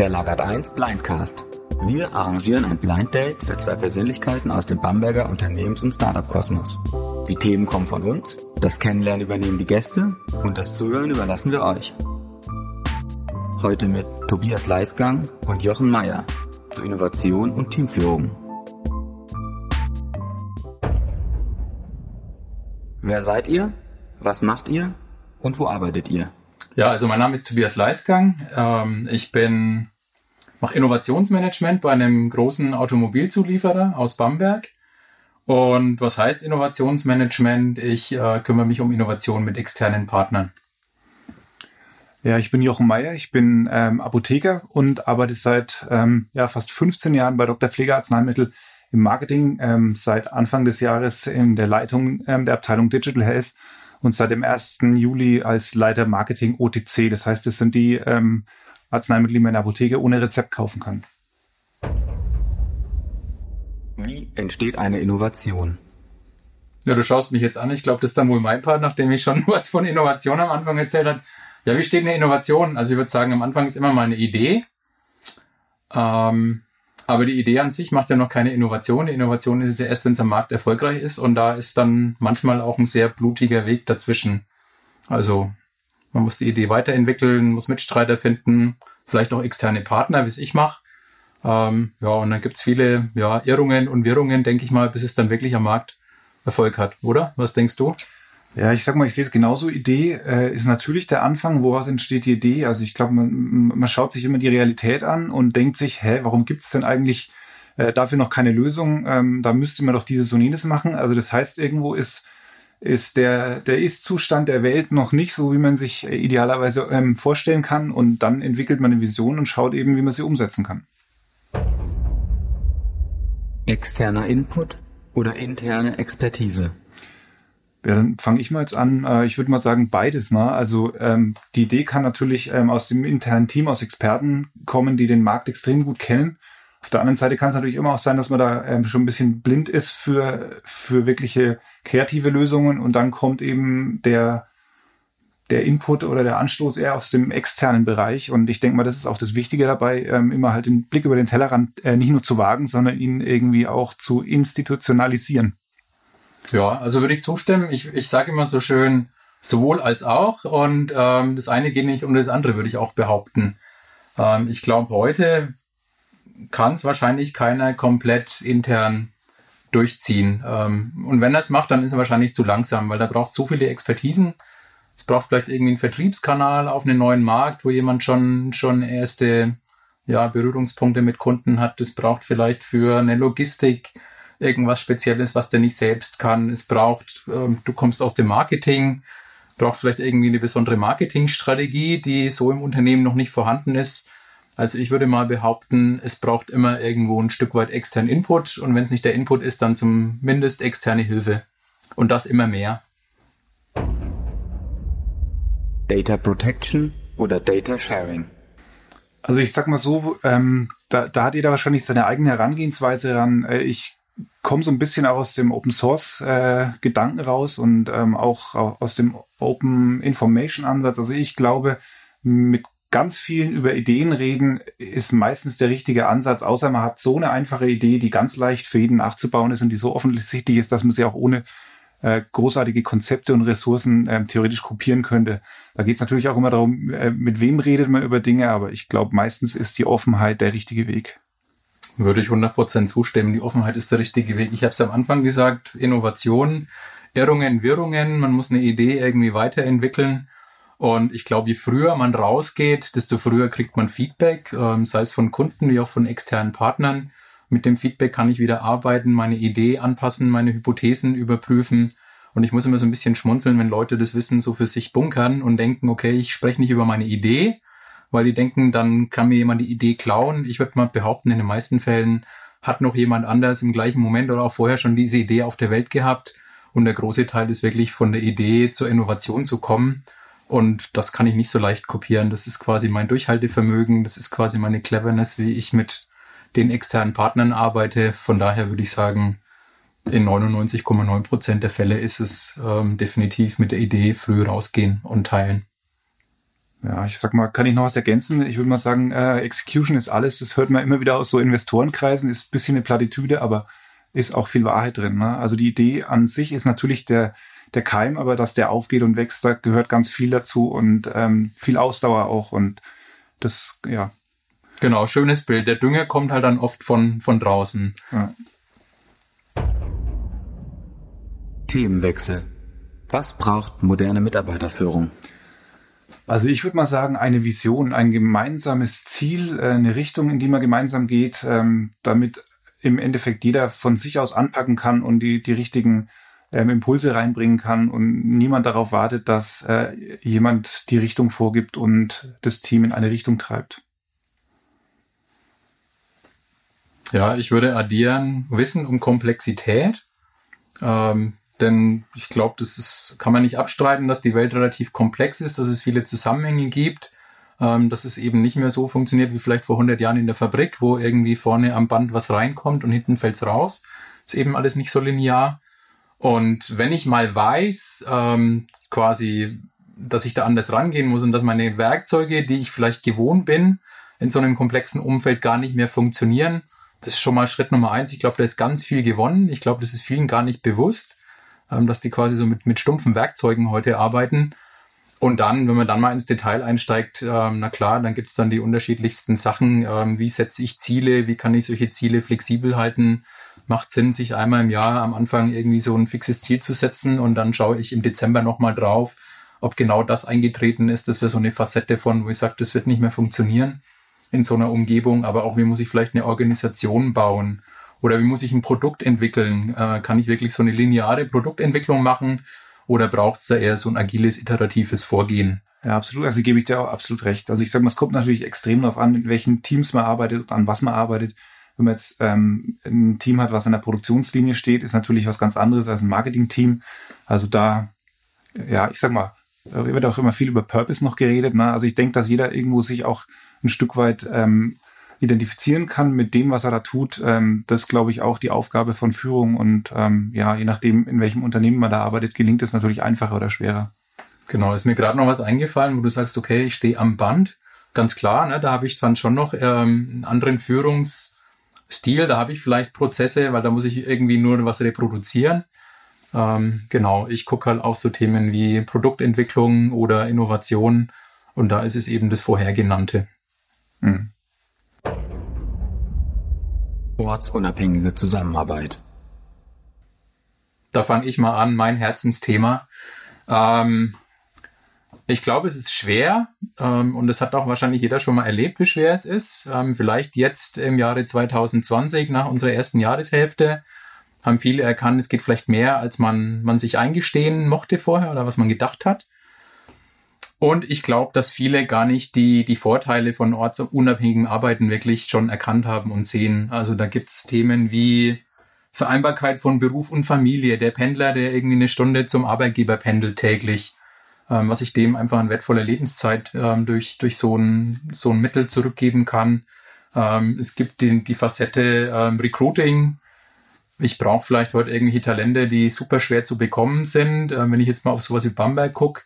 Der Lagert 1 Blindcast. Wir arrangieren ein Blind Date für zwei Persönlichkeiten aus dem Bamberger Unternehmens- und Startup-Kosmos. Die Themen kommen von uns, das Kennenlernen übernehmen die Gäste und das Zuhören überlassen wir euch. Heute mit Tobias Leisgang und Jochen Meyer zu Innovation und Teamführung. Wer seid ihr? Was macht ihr? Und wo arbeitet ihr? Ja, also mein Name ist Tobias Leisgang. Ähm, ich bin mache Innovationsmanagement bei einem großen Automobilzulieferer aus Bamberg. Und was heißt Innovationsmanagement? Ich äh, kümmere mich um Innovation mit externen Partnern. Ja, ich bin Jochen Meyer, ich bin ähm, Apotheker und arbeite seit ähm, ja, fast 15 Jahren bei Dr. Pflegearzneimittel im Marketing, ähm, seit Anfang des Jahres in der Leitung ähm, der Abteilung Digital Health und seit dem 1. Juli als Leiter Marketing OTC. Das heißt, es sind die ähm, Arzneimittel, die man in der Apotheke ohne Rezept kaufen kann. Wie entsteht eine Innovation? Ja, du schaust mich jetzt an. Ich glaube, das ist dann wohl mein Part, nachdem ich schon was von Innovation am Anfang erzählt habe. Ja, wie steht eine Innovation? Also ich würde sagen, am Anfang ist immer mal eine Idee. Ähm, aber die Idee an sich macht ja noch keine Innovation. Die Innovation ist ja erst, wenn es am Markt erfolgreich ist. Und da ist dann manchmal auch ein sehr blutiger Weg dazwischen. Also man muss die Idee weiterentwickeln, muss Mitstreiter finden, vielleicht auch externe Partner, wie es ich mache. Ähm, ja, und dann gibt's viele ja, Irrungen und Wirrungen, denke ich mal, bis es dann wirklich am Markt Erfolg hat, oder? Was denkst du? Ja, ich sag mal, ich sehe es genauso. Idee äh, ist natürlich der Anfang, woraus entsteht die Idee. Also ich glaube, man, man schaut sich immer die Realität an und denkt sich, hä, warum gibt es denn eigentlich äh, dafür noch keine Lösung? Ähm, da müsste man doch dieses und jenes machen. Also das heißt, irgendwo ist ist der, der Ist-Zustand der Welt noch nicht so, wie man sich idealerweise ähm, vorstellen kann. Und dann entwickelt man eine Vision und schaut eben, wie man sie umsetzen kann. Externer Input oder interne Expertise? Ja, dann fange ich mal jetzt an. Äh, ich würde mal sagen beides. Ne? Also ähm, die Idee kann natürlich ähm, aus dem internen Team, aus Experten kommen, die den Markt extrem gut kennen. Auf der anderen Seite kann es natürlich immer auch sein, dass man da ähm, schon ein bisschen blind ist für, für wirkliche kreative Lösungen und dann kommt eben der, der Input oder der Anstoß eher aus dem externen Bereich. Und ich denke mal, das ist auch das Wichtige dabei, ähm, immer halt den Blick über den Tellerrand äh, nicht nur zu wagen, sondern ihn irgendwie auch zu institutionalisieren. Ja, also würde ich zustimmen. Ich, ich sage immer so schön, sowohl als auch. Und ähm, das eine geht nicht um das andere, würde ich auch behaupten. Ähm, ich glaube, heute kann es wahrscheinlich keiner komplett intern durchziehen. Ähm, und wenn er es macht, dann ist er wahrscheinlich zu langsam, weil da braucht so viele Expertisen. Es braucht vielleicht irgendwie einen Vertriebskanal auf einen neuen Markt, wo jemand schon, schon erste ja, Berührungspunkte mit Kunden hat. Es braucht vielleicht für eine Logistik irgendwas Spezielles, was der nicht selbst kann. Es braucht, ähm, du kommst aus dem Marketing, braucht vielleicht irgendwie eine besondere Marketingstrategie, die so im Unternehmen noch nicht vorhanden ist. Also ich würde mal behaupten, es braucht immer irgendwo ein Stück weit externen Input und wenn es nicht der Input ist, dann zumindest externe Hilfe. Und das immer mehr. Data Protection oder Data Sharing? Also ich sag mal so, ähm, da, da hat jeder wahrscheinlich seine eigene Herangehensweise ran. Äh, ich komme so ein bisschen auch aus dem Open Source äh, Gedanken raus und ähm, auch, auch aus dem Open Information Ansatz. Also ich glaube, mit ganz vielen über Ideen reden ist meistens der richtige Ansatz, außer man hat so eine einfache Idee, die ganz leicht für jeden nachzubauen ist und die so offensichtlich ist, dass man sie auch ohne äh, großartige Konzepte und Ressourcen äh, theoretisch kopieren könnte. Da geht es natürlich auch immer darum, äh, mit wem redet man über Dinge, aber ich glaube, meistens ist die Offenheit der richtige Weg. Würde ich 100% zustimmen. Die Offenheit ist der richtige Weg. Ich habe es am Anfang gesagt, Innovation, Irrungen, Wirrungen, man muss eine Idee irgendwie weiterentwickeln und ich glaube, je früher man rausgeht, desto früher kriegt man Feedback, ähm, sei es von Kunden wie auch von externen Partnern. Mit dem Feedback kann ich wieder arbeiten, meine Idee anpassen, meine Hypothesen überprüfen. Und ich muss immer so ein bisschen schmunzeln, wenn Leute das Wissen so für sich bunkern und denken, okay, ich spreche nicht über meine Idee, weil die denken, dann kann mir jemand die Idee klauen. Ich würde mal behaupten, in den meisten Fällen hat noch jemand anders im gleichen Moment oder auch vorher schon diese Idee auf der Welt gehabt. Und der große Teil ist wirklich von der Idee zur Innovation zu kommen. Und das kann ich nicht so leicht kopieren. Das ist quasi mein Durchhaltevermögen, das ist quasi meine Cleverness, wie ich mit den externen Partnern arbeite. Von daher würde ich sagen, in 99,9 Prozent der Fälle ist es ähm, definitiv mit der Idee früh rausgehen und teilen. Ja, ich sag mal, kann ich noch was ergänzen? Ich würde mal sagen, äh, Execution ist alles. Das hört man immer wieder aus so Investorenkreisen, ist bisschen eine Plattitüde, aber ist auch viel Wahrheit drin. Ne? Also die Idee an sich ist natürlich der, der Keim, aber dass der aufgeht und wächst, da gehört ganz viel dazu und ähm, viel Ausdauer auch. Und das, ja. Genau, schönes Bild. Der Dünger kommt halt dann oft von, von draußen. Ja. Themenwechsel. Was braucht moderne Mitarbeiterführung? Also ich würde mal sagen, eine Vision, ein gemeinsames Ziel, äh, eine Richtung, in die man gemeinsam geht, ähm, damit im Endeffekt jeder von sich aus anpacken kann und die, die richtigen ähm, Impulse reinbringen kann und niemand darauf wartet, dass äh, jemand die Richtung vorgibt und das Team in eine Richtung treibt. Ja, ich würde addieren Wissen um Komplexität. Ähm, denn ich glaube, das ist, kann man nicht abstreiten, dass die Welt relativ komplex ist, dass es viele Zusammenhänge gibt, ähm, dass es eben nicht mehr so funktioniert wie vielleicht vor 100 Jahren in der Fabrik, wo irgendwie vorne am Band was reinkommt und hinten fällt's raus. Ist eben alles nicht so linear. Und wenn ich mal weiß, ähm, quasi, dass ich da anders rangehen muss und dass meine Werkzeuge, die ich vielleicht gewohnt bin, in so einem komplexen Umfeld gar nicht mehr funktionieren, das ist schon mal Schritt Nummer eins. Ich glaube, da ist ganz viel gewonnen. Ich glaube, das ist vielen gar nicht bewusst, ähm, dass die quasi so mit, mit stumpfen Werkzeugen heute arbeiten. Und dann, wenn man dann mal ins Detail einsteigt, ähm, na klar, dann gibt's dann die unterschiedlichsten Sachen. Ähm, wie setze ich Ziele? Wie kann ich solche Ziele flexibel halten? Macht Sinn, sich einmal im Jahr am Anfang irgendwie so ein fixes Ziel zu setzen und dann schaue ich im Dezember nochmal drauf, ob genau das eingetreten ist. Das wäre so eine Facette von, wo ich sage, das wird nicht mehr funktionieren in so einer Umgebung, aber auch wie muss ich vielleicht eine Organisation bauen oder wie muss ich ein Produkt entwickeln? Äh, kann ich wirklich so eine lineare Produktentwicklung machen oder braucht es da eher so ein agiles, iteratives Vorgehen? Ja, absolut. Also gebe ich dir auch absolut recht. Also ich sage mal, es kommt natürlich extrem darauf an, in welchen Teams man arbeitet und an was man arbeitet wenn man jetzt ähm, ein Team hat, was in der Produktionslinie steht, ist natürlich was ganz anderes als ein Marketing-Team. Also da, ja, ich sag mal, wird auch immer viel über Purpose noch geredet. Ne? Also ich denke, dass jeder irgendwo sich auch ein Stück weit ähm, identifizieren kann mit dem, was er da tut. Ähm, das glaube ich auch die Aufgabe von Führung und ähm, ja, je nachdem, in welchem Unternehmen man da arbeitet, gelingt es natürlich einfacher oder schwerer. Genau, ist mir gerade noch was eingefallen, wo du sagst, okay, ich stehe am Band. Ganz klar, ne, da habe ich dann schon noch ähm, einen anderen Führungs- Stil, da habe ich vielleicht Prozesse, weil da muss ich irgendwie nur was reproduzieren. Ähm, genau, ich gucke halt auf so Themen wie Produktentwicklung oder Innovation und da ist es eben das vorhergenannte. Hm. Ortsunabhängige Zusammenarbeit. Da fange ich mal an, mein Herzensthema. Ähm, ich glaube, es ist schwer ähm, und das hat auch wahrscheinlich jeder schon mal erlebt, wie schwer es ist. Ähm, vielleicht jetzt im Jahre 2020, nach unserer ersten Jahreshälfte, haben viele erkannt, es geht vielleicht mehr, als man, man sich eingestehen mochte vorher oder was man gedacht hat. Und ich glaube, dass viele gar nicht die, die Vorteile von ortsunabhängigem Arbeiten wirklich schon erkannt haben und sehen. Also da gibt's Themen wie Vereinbarkeit von Beruf und Familie, der Pendler, der irgendwie eine Stunde zum Arbeitgeber pendelt täglich was ich dem einfach an wertvoller Lebenszeit ähm, durch, durch so ein, so ein Mittel zurückgeben kann. Ähm, es gibt den, die Facette ähm, Recruiting. Ich brauche vielleicht heute irgendwelche Talente, die super schwer zu bekommen sind. Ähm, wenn ich jetzt mal auf sowas wie Bamberg gucke,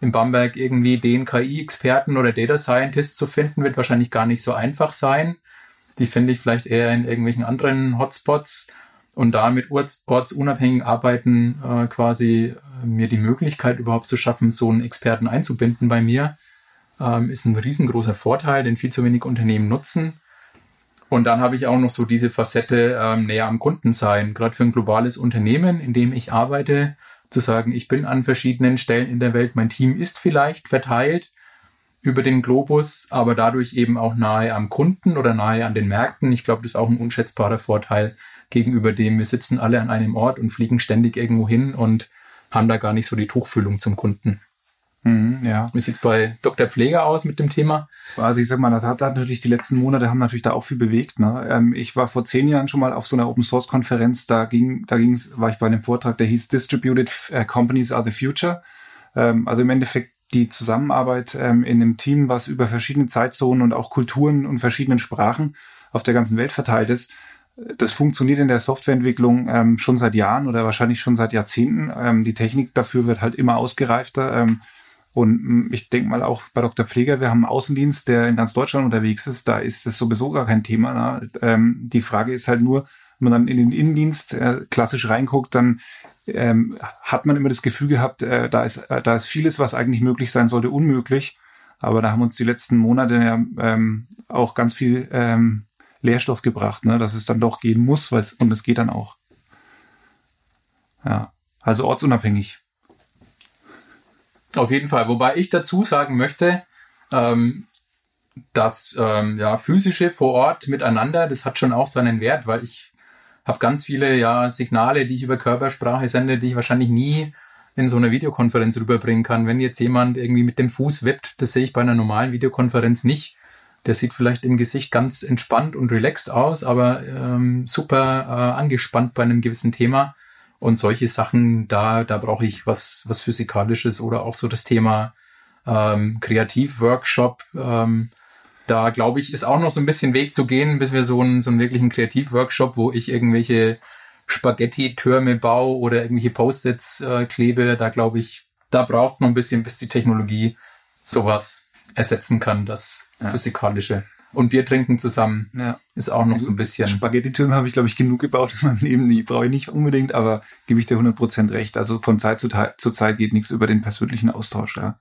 in Bamberg irgendwie den KI-Experten oder Data Scientist zu finden, wird wahrscheinlich gar nicht so einfach sein. Die finde ich vielleicht eher in irgendwelchen anderen Hotspots und da mit orts, ortsunabhängigen Arbeiten äh, quasi mir die Möglichkeit überhaupt zu schaffen, so einen Experten einzubinden bei mir, ähm, ist ein riesengroßer Vorteil, den viel zu wenig Unternehmen nutzen. Und dann habe ich auch noch so diese Facette ähm, näher am Kunden sein, gerade für ein globales Unternehmen, in dem ich arbeite, zu sagen, ich bin an verschiedenen Stellen in der Welt, mein Team ist vielleicht verteilt über den Globus, aber dadurch eben auch nahe am Kunden oder nahe an den Märkten. Ich glaube, das ist auch ein unschätzbarer Vorteil, gegenüber dem, wir sitzen alle an einem Ort und fliegen ständig irgendwo hin und haben da gar nicht so die Tuchfühlung zum Kunden. Mhm, ja. Wie sieht's bei Dr. Pfleger aus mit dem Thema? Also ich sag mal, das hat, natürlich die letzten Monate haben natürlich da auch viel bewegt. Ne? Ähm, ich war vor zehn Jahren schon mal auf so einer Open Source Konferenz, da ging, da ging's, war ich bei einem Vortrag, der hieß Distributed äh, Companies are the Future. Ähm, also im Endeffekt die Zusammenarbeit ähm, in einem Team, was über verschiedene Zeitzonen und auch Kulturen und verschiedenen Sprachen auf der ganzen Welt verteilt ist, das funktioniert in der Softwareentwicklung ähm, schon seit Jahren oder wahrscheinlich schon seit Jahrzehnten. Ähm, die Technik dafür wird halt immer ausgereifter. Ähm, Und mm, ich denke mal auch bei Dr. Pfleger, wir haben einen Außendienst, der in ganz Deutschland unterwegs ist, da ist es sowieso gar kein Thema. Ne? Ähm, die Frage ist halt nur, wenn man dann in den Innendienst äh, klassisch reinguckt, dann ähm, hat man immer das Gefühl gehabt, äh, da, ist, äh, da ist vieles, was eigentlich möglich sein sollte, unmöglich. Aber da haben uns die letzten Monate ja ähm, auch ganz viel Lehrstoff gebracht, ne? dass es dann doch gehen muss, weil und es geht dann auch. Ja, also ortsunabhängig. Auf jeden Fall. Wobei ich dazu sagen möchte, ähm, das ähm, ja, physische vor Ort miteinander, das hat schon auch seinen Wert, weil ich habe ganz viele ja Signale, die ich über Körpersprache sende, die ich wahrscheinlich nie in so einer Videokonferenz rüberbringen kann. Wenn jetzt jemand irgendwie mit dem Fuß wippt, das sehe ich bei einer normalen Videokonferenz nicht. Der sieht vielleicht im Gesicht ganz entspannt und relaxed aus, aber ähm, super äh, angespannt bei einem gewissen Thema. Und solche Sachen, da, da brauche ich was, was Physikalisches oder auch so das Thema ähm, Kreativworkshop. Ähm, da glaube ich, ist auch noch so ein bisschen Weg zu gehen, bis wir so einen, so einen wirklichen Kreativworkshop, wo ich irgendwelche Spaghetti-Türme baue oder irgendwelche Post-its äh, klebe. Da glaube ich, da braucht es noch ein bisschen, bis die Technologie sowas ersetzen kann, das ja. Physikalische. Und Bier trinken zusammen ja. ist auch noch so ein bisschen. Spaghetti-Türme habe ich, glaube ich, genug gebaut in meinem Leben. Die brauche ich nicht unbedingt, aber gebe ich dir 100% recht. Also von Zeit zu, zu Zeit geht nichts über den persönlichen Austausch. Ja.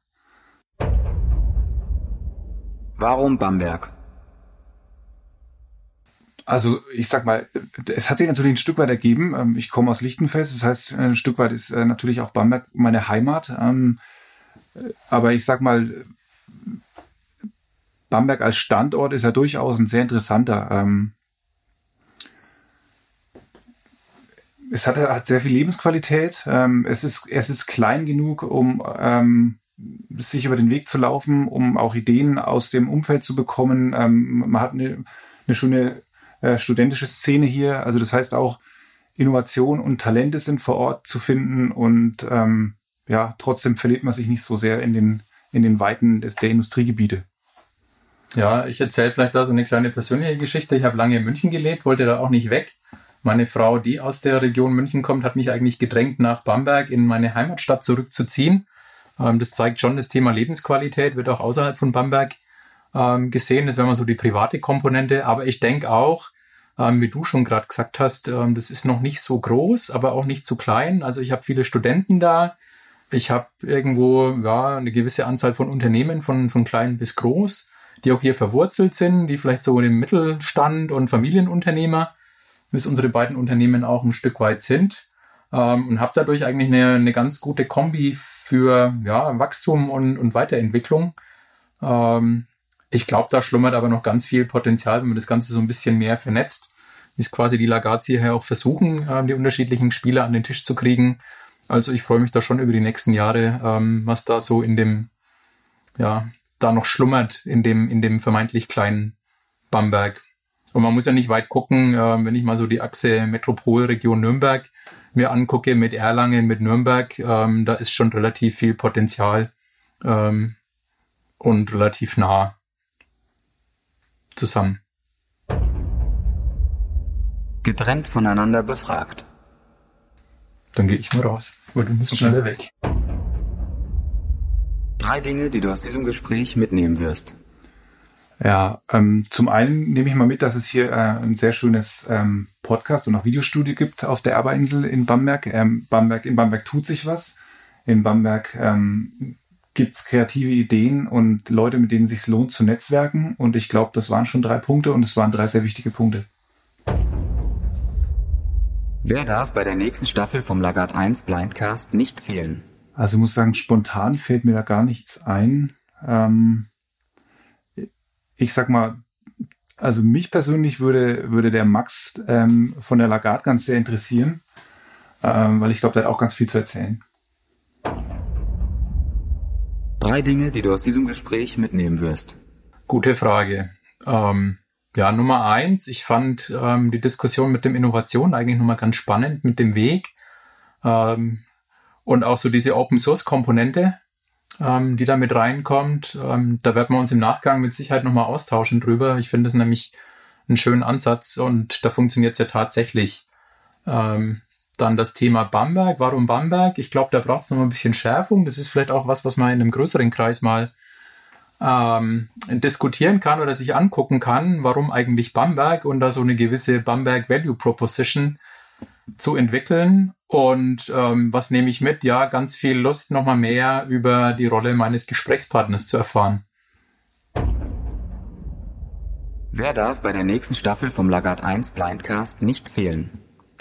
Warum Bamberg? Also ich sag mal, es hat sich natürlich ein Stück weit ergeben. Ähm, ich komme aus Lichtenfels, das heißt, ein Stück weit ist äh, natürlich auch Bamberg meine Heimat. Ähm, aber ich sag mal, Bamberg als Standort ist ja durchaus ein sehr interessanter. Ähm, es hat, hat sehr viel Lebensqualität. Es ist, es ist klein genug, um sich über den Weg zu laufen, um auch Ideen aus dem Umfeld zu bekommen. Ähm, man hat eine, eine schöne äh, studentische Szene hier. Also das heißt auch, Innovation und Talente sind vor Ort zu finden und ähm, ja, trotzdem verliert man sich nicht so sehr in den, in den Weiten des, der Industriegebiete. Ja, ich erzähle vielleicht da so eine kleine persönliche Geschichte. Ich habe lange in München gelebt, wollte da auch nicht weg. Meine Frau, die aus der Region München kommt, hat mich eigentlich gedrängt, nach Bamberg in meine Heimatstadt zurückzuziehen. Ähm, das zeigt schon, das Thema Lebensqualität wird auch außerhalb von Bamberg ähm, gesehen. Das wäre mal so die private Komponente. Aber ich denke auch, ähm, wie du schon gerade gesagt hast, das ist noch nicht so groß, aber auch nicht zu klein. Also ich habe viele Studenten da. Ich habe irgendwo ja, eine gewisse Anzahl von Unternehmen, von, von klein bis groß, die auch hier verwurzelt sind, die vielleicht so im Mittelstand und Familienunternehmer, bis unsere beiden Unternehmen auch ein Stück weit sind. und habe dadurch eigentlich eine, eine ganz gute Kombi für ja, Wachstum und, und Weiterentwicklung. Ähm, ich glaube, da schlummert aber noch ganz viel Potenzial, wenn man das Ganze so ein bisschen mehr vernetzt. Ist quasi die Lagazzi hier auch versuchen, ähm, die unterschiedlichen Spieler an den Tisch zu kriegen. Also ich freue mich da schon über die nächsten Jahre, ähm, was da so in dem, ja, da noch schlummert in dem, in dem vermeintlich kleinen Bamberg. Und man muss ja nicht weit gucken, äh, wenn ich mal so die Achse Metropolregion Nürnberg mir angucke mit Erlangen, mit Nürnberg, ähm, da ist schon relativ viel Potenzial ähm, und relativ nah zusammen. Getrennt voneinander befragt. Dann gehe ich mal raus, weil du musst schneller weg. Drei Dinge, die du aus diesem Gespräch mitnehmen wirst. Ja, ähm, zum einen nehme ich mal mit, dass es hier äh, ein sehr schönes ähm, Podcast und auch Videostudio gibt auf der Erberinsel in Bamberg. Ähm, Bamberg. In Bamberg tut sich was. In Bamberg ähm, gibt es kreative Ideen und Leute, mit denen es sich lohnt zu netzwerken. Und ich glaube, das waren schon drei Punkte und es waren drei sehr wichtige Punkte. Wer darf bei der nächsten Staffel vom Lagarde 1 Blindcast nicht fehlen? Also ich muss sagen, spontan fällt mir da gar nichts ein. Ähm, ich sag mal, also mich persönlich würde, würde der Max ähm, von der Lagarde ganz sehr interessieren, ähm, weil ich glaube, der hat auch ganz viel zu erzählen. Drei Dinge, die du aus diesem Gespräch mitnehmen wirst. Gute Frage. Ähm, ja, Nummer eins, ich fand ähm, die Diskussion mit dem Innovation eigentlich nochmal ganz spannend mit dem Weg ähm, und auch so diese Open Source Komponente ähm, die da mit reinkommt. Ähm, da werden wir uns im Nachgang mit Sicherheit nochmal austauschen drüber. Ich finde es nämlich einen schönen Ansatz und da funktioniert es ja tatsächlich. Ähm, Dann das Thema Bamberg. Warum Bamberg? Ich glaube, da braucht es noch ein bisschen Schärfung. Das ist vielleicht auch was, was man in einem größeren Kreis mal ähm, diskutieren kann oder sich angucken kann, warum eigentlich Bamberg und da so eine gewisse Bamberg Value Proposition zu entwickeln. Und ähm, was nehme ich mit? Ja, ganz viel Lust, nochmal mehr über die Rolle meines Gesprächspartners zu erfahren. Wer darf bei der nächsten Staffel vom Lagarde 1 Blindcast nicht fehlen?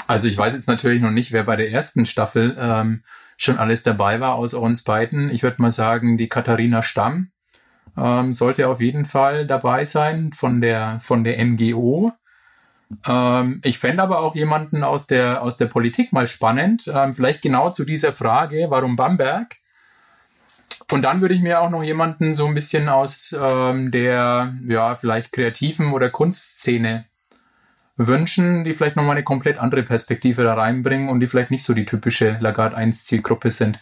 Also ich weiß jetzt natürlich noch nicht, wer bei der ersten Staffel ähm, schon alles dabei war aus uns beiden. Ich würde mal sagen, die Katharina Stamm ähm, sollte auf jeden Fall dabei sein von der von der MGO. Ähm, ich fände aber auch jemanden aus der aus der Politik mal spannend. Ähm, vielleicht genau zu dieser Frage, warum Bamberg? Und dann würde ich mir auch noch jemanden so ein bisschen aus ähm, der, ja, vielleicht kreativen oder Kunstszene wünschen, die vielleicht nochmal eine komplett andere Perspektive da reinbringen und die vielleicht nicht so die typische Lagarde 1 Zielgruppe sind.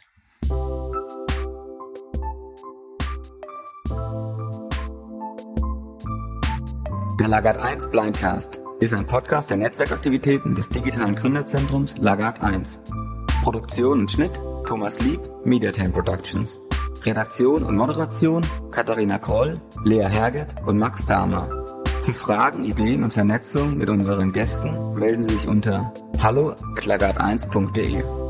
Der Lagarde 1 Blindcast ist ein Podcast der Netzwerkaktivitäten des digitalen Gründerzentrums Lagarde 1. Produktion und Schnitt Thomas Lieb, Mediatime Productions. Redaktion und Moderation Katharina Kroll, Lea Herget und Max Dahmer. Für Fragen, Ideen und Vernetzung mit unseren Gästen melden Sie sich unter hallo at 1de